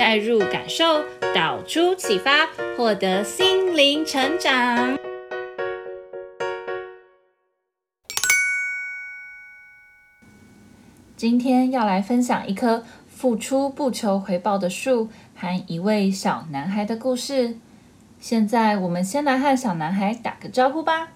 带入感受，导出启发，获得心灵成长。今天要来分享一棵付出不求回报的树和一位小男孩的故事。现在我们先来和小男孩打个招呼吧。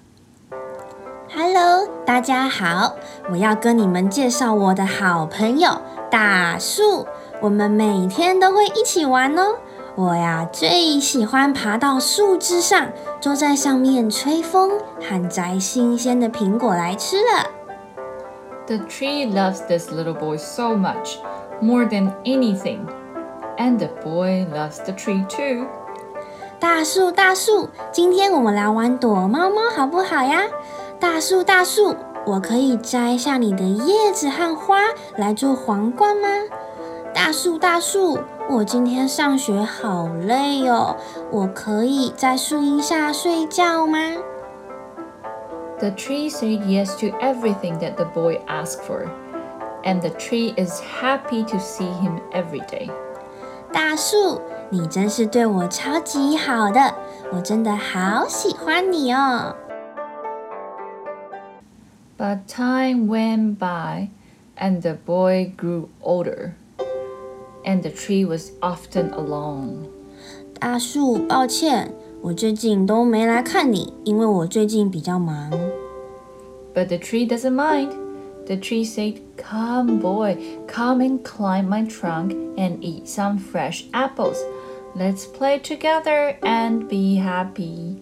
Hello，大家好！我要跟你们介绍我的好朋友大树。我们每天都会一起玩哦。我呀，最喜欢爬到树枝上，坐在上面吹风，和摘新鲜的苹果来吃了。The tree loves this little boy so much, more than anything, and the boy loves the tree too. 大树，大树，今天我们来玩躲猫猫，好不好呀？大树，大树，我可以摘下你的叶子和花来做皇冠吗？大树，大树，我今天上学好累哦，我可以在树荫下睡觉吗？The tree said yes to everything that the boy asked for, and the tree is happy to see him every day. 大树，你真是对我超级好的，我真的好喜欢你哦。But time went by, and the boy grew older, and the tree was often alone. 大树，抱歉，我最近都没来看你，因为我最近比较忙。But the tree doesn't mind. The tree said, "Come, boy, come and climb my trunk and eat some fresh apples. Let's play together and be happy."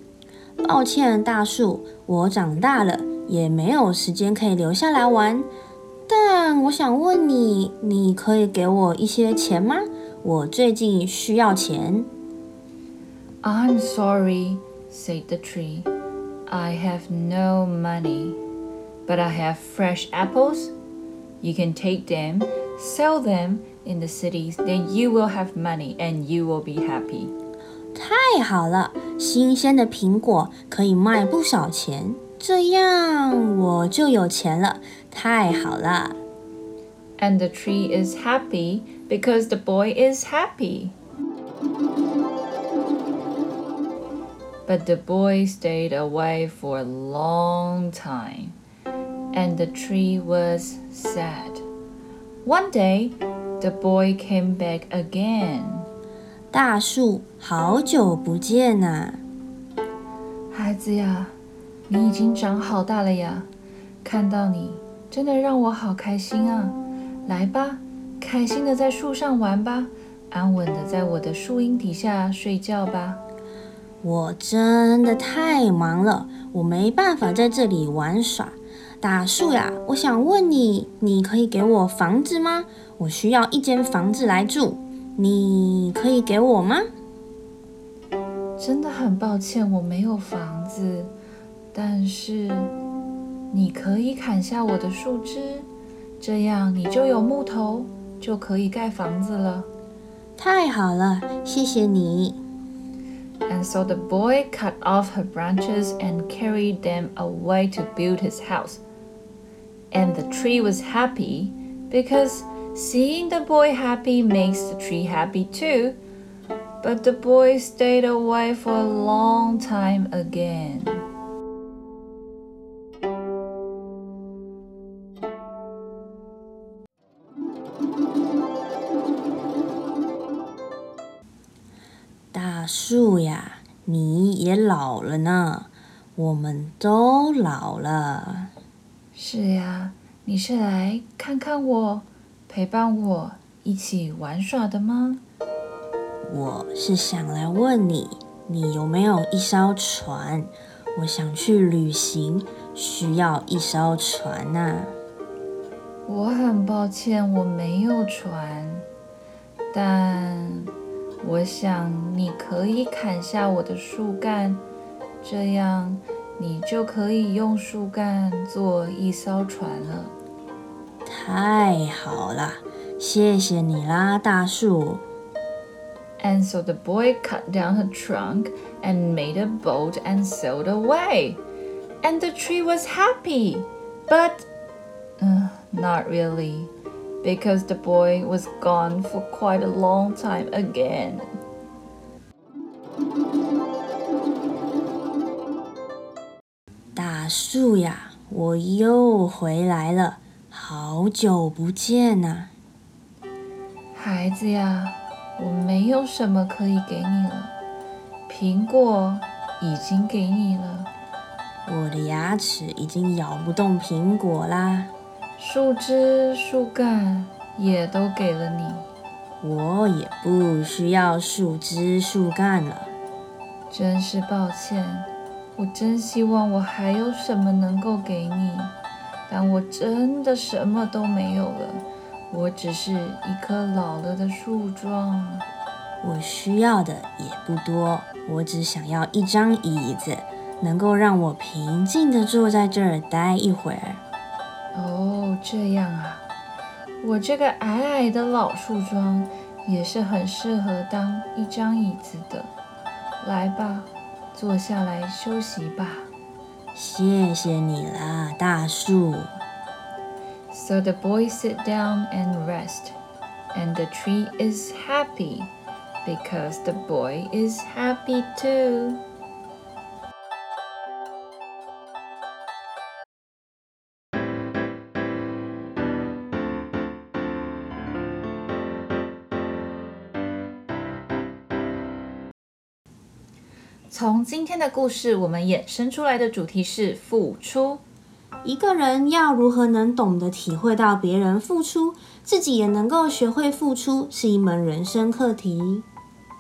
抱歉，大树，我长大了。也没有时间可以留下来玩， 但我想问你，你可以给我一些钱吗？我最近需要钱。I'm sorry, said the tree. I have no money, but I have fresh apples. You can take them, sell them in the cities, then you will have money and you will be happy. 太好了，新鲜的苹果可以卖不少钱。 这样我就有钱了，太好了。And the tree is happy because the boy is happy. But the boy stayed away for a long time, and the tree was sad. One day, the boy came back again. 大树，好久不见呐，孩子呀。 你已经长好大了呀，看到你真的让我好开心啊！来吧，开心的在树上玩吧，安稳的在我的树荫底下睡觉吧。我真的太忙了，我没办法在这里玩耍。大树呀，我想问你，你可以给我房子吗？我需要一间房子来住，你可以给我吗？真的很抱歉，我没有房子。但是，你可以砍下我的树枝，这样你就有木头，就可以盖房子了。太好了，谢谢你。And so the boy cut off her branches and carried them away to build his house. And the tree was happy because seeing the boy happy makes the tree happy too. But the boy stayed away for a long time again. 大树呀，你也老了呢，我们都老了。是呀，你是来看看我，陪伴我一起玩耍的吗？我是想来问你，你有没有一艘船？我想去旅行，需要一艘船呐。我很抱歉，我没有船，但。我想你可以砍下我的树干，这样你就可以用树干做一艘船了。太好了，谢谢你啦，大树。And so the boy cut down her trunk and made a boat and sailed away. And the tree was happy, but uh, not really, because the boy was gone for quite a long time again. 大树呀，我又回来了，好久不见呐、啊！孩子呀。我没有什么可以给你了，苹果已经给你了，我的牙齿已经咬不动苹果啦，树枝、树干也都给了你，我也不需要树枝、树干了。真是抱歉，我真希望我还有什么能够给你，但我真的什么都没有了。我只是一棵老了的树桩，我需要的也不多，我只想要一张椅子，能够让我平静地坐在这儿待一会儿。哦，这样啊，我这个矮矮的老树桩也是很适合当一张椅子的。来吧，坐下来休息吧。谢谢你啦，大树。So the boy sit down and rest, and the tree is happy because the boy is happy too. 从今天的故事，我们衍生出来的主题是付出。一个人要如何能懂得体会到别人付出，自己也能够学会付出，是一门人生课题。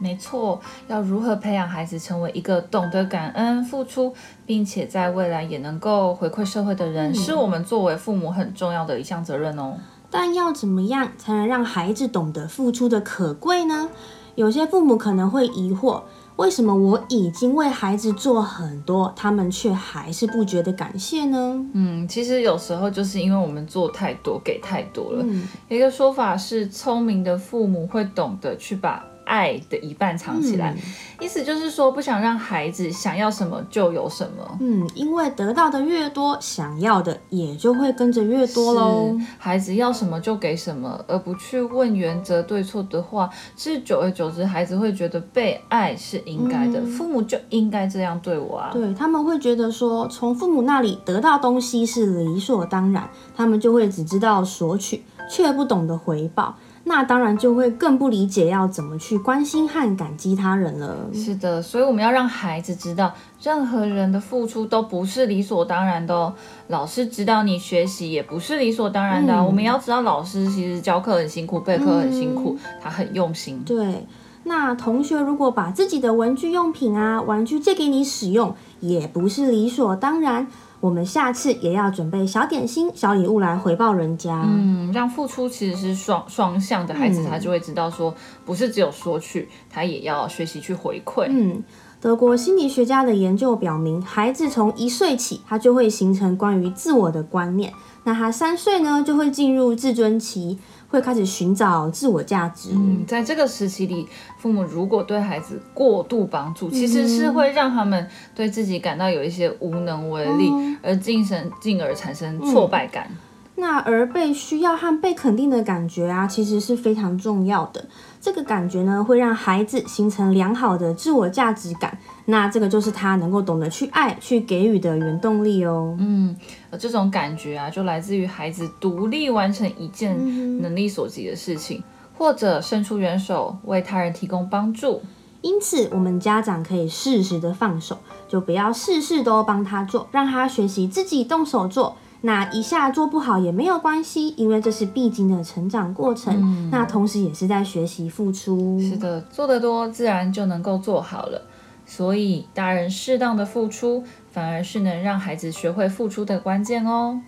没错，要如何培养孩子成为一个懂得感恩、付出，并且在未来也能够回馈社会的人，嗯、是我们作为父母很重要的一项责任哦。但要怎么样才能让孩子懂得付出的可贵呢？有些父母可能会疑惑。为什么我已经为孩子做很多，他们却还是不觉得感谢呢？嗯，其实有时候就是因为我们做太多，给太多了。嗯，一个说法是，聪明的父母会懂得去把。爱的一半藏起来，嗯，意思就是说不想让孩子想要什么就有什么。嗯，因为得到的越多，想要的也就会跟着越多喽。孩子要什么就给什么，而不去问原则对错的话，是久而久之，孩子会觉得被爱是应该的，嗯，父母就应该这样对我啊。对，他们会觉得说，从父母那里得到东西是理所当然，他们就会只知道索取，却不懂得回报。那当然就会更不理解要怎么去关心和感激他人了。是的，所以我们要让孩子知道，任何人的付出都不是理所当然的哦。老师指导你学习也不是理所当然的。嗯，我们要知道，老师其实教课很辛苦，备课很辛苦，嗯，他很用心。对，那同学如果把自己的文具用品啊、玩具借给你使用，也不是理所当然。我们下次也要准备小点心、小礼物来回报人家。嗯，让付出其实是双双向的，孩子他就会知道说，不是只有说去，他也要学习去回馈。嗯，德国心理学家的研究表明，孩子从一岁起，他就会形成关于自我的观念。那他三岁呢，就会进入自尊期。会开始寻找自我价值。嗯，在这个时期里，父母如果对孩子过度帮助，其实是会让他们对自己感到有一些无能为力，嗯、而精神进而产生挫败感。嗯那而被需要和被肯定的感觉啊，其实是非常重要的。这个感觉呢，会让孩子形成良好的自我价值感。那这个就是他能够懂得去爱、去给予的原动力哦。嗯，这种感觉啊，就来自于孩子独立完成一件能力所及的事情，嗯、或者伸出援手为他人提供帮助。因此，我们家长可以适时的放手，就不要事事都帮他做，让他学习自己动手做。那一下做不好也没有关系，因为这是必经的成长过程。嗯，那同时也是在学习付出。是的，做得多，自然就能够做好了。所以，大人适当的付出，反而是能让孩子学会付出的关键哦。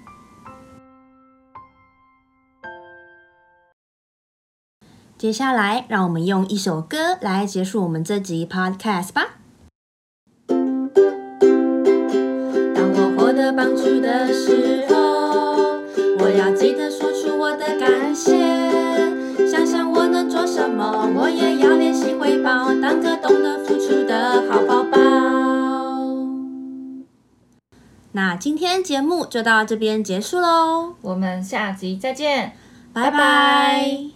接下来，让我们用一首歌来结束我们这集 Podcast 吧。的时候，我要记得说出我的感谢。想想我能做什么，我也要练习回报，当个懂得付出的好宝宝。那今天节目就到这边结束喽，我们下集再见，拜拜。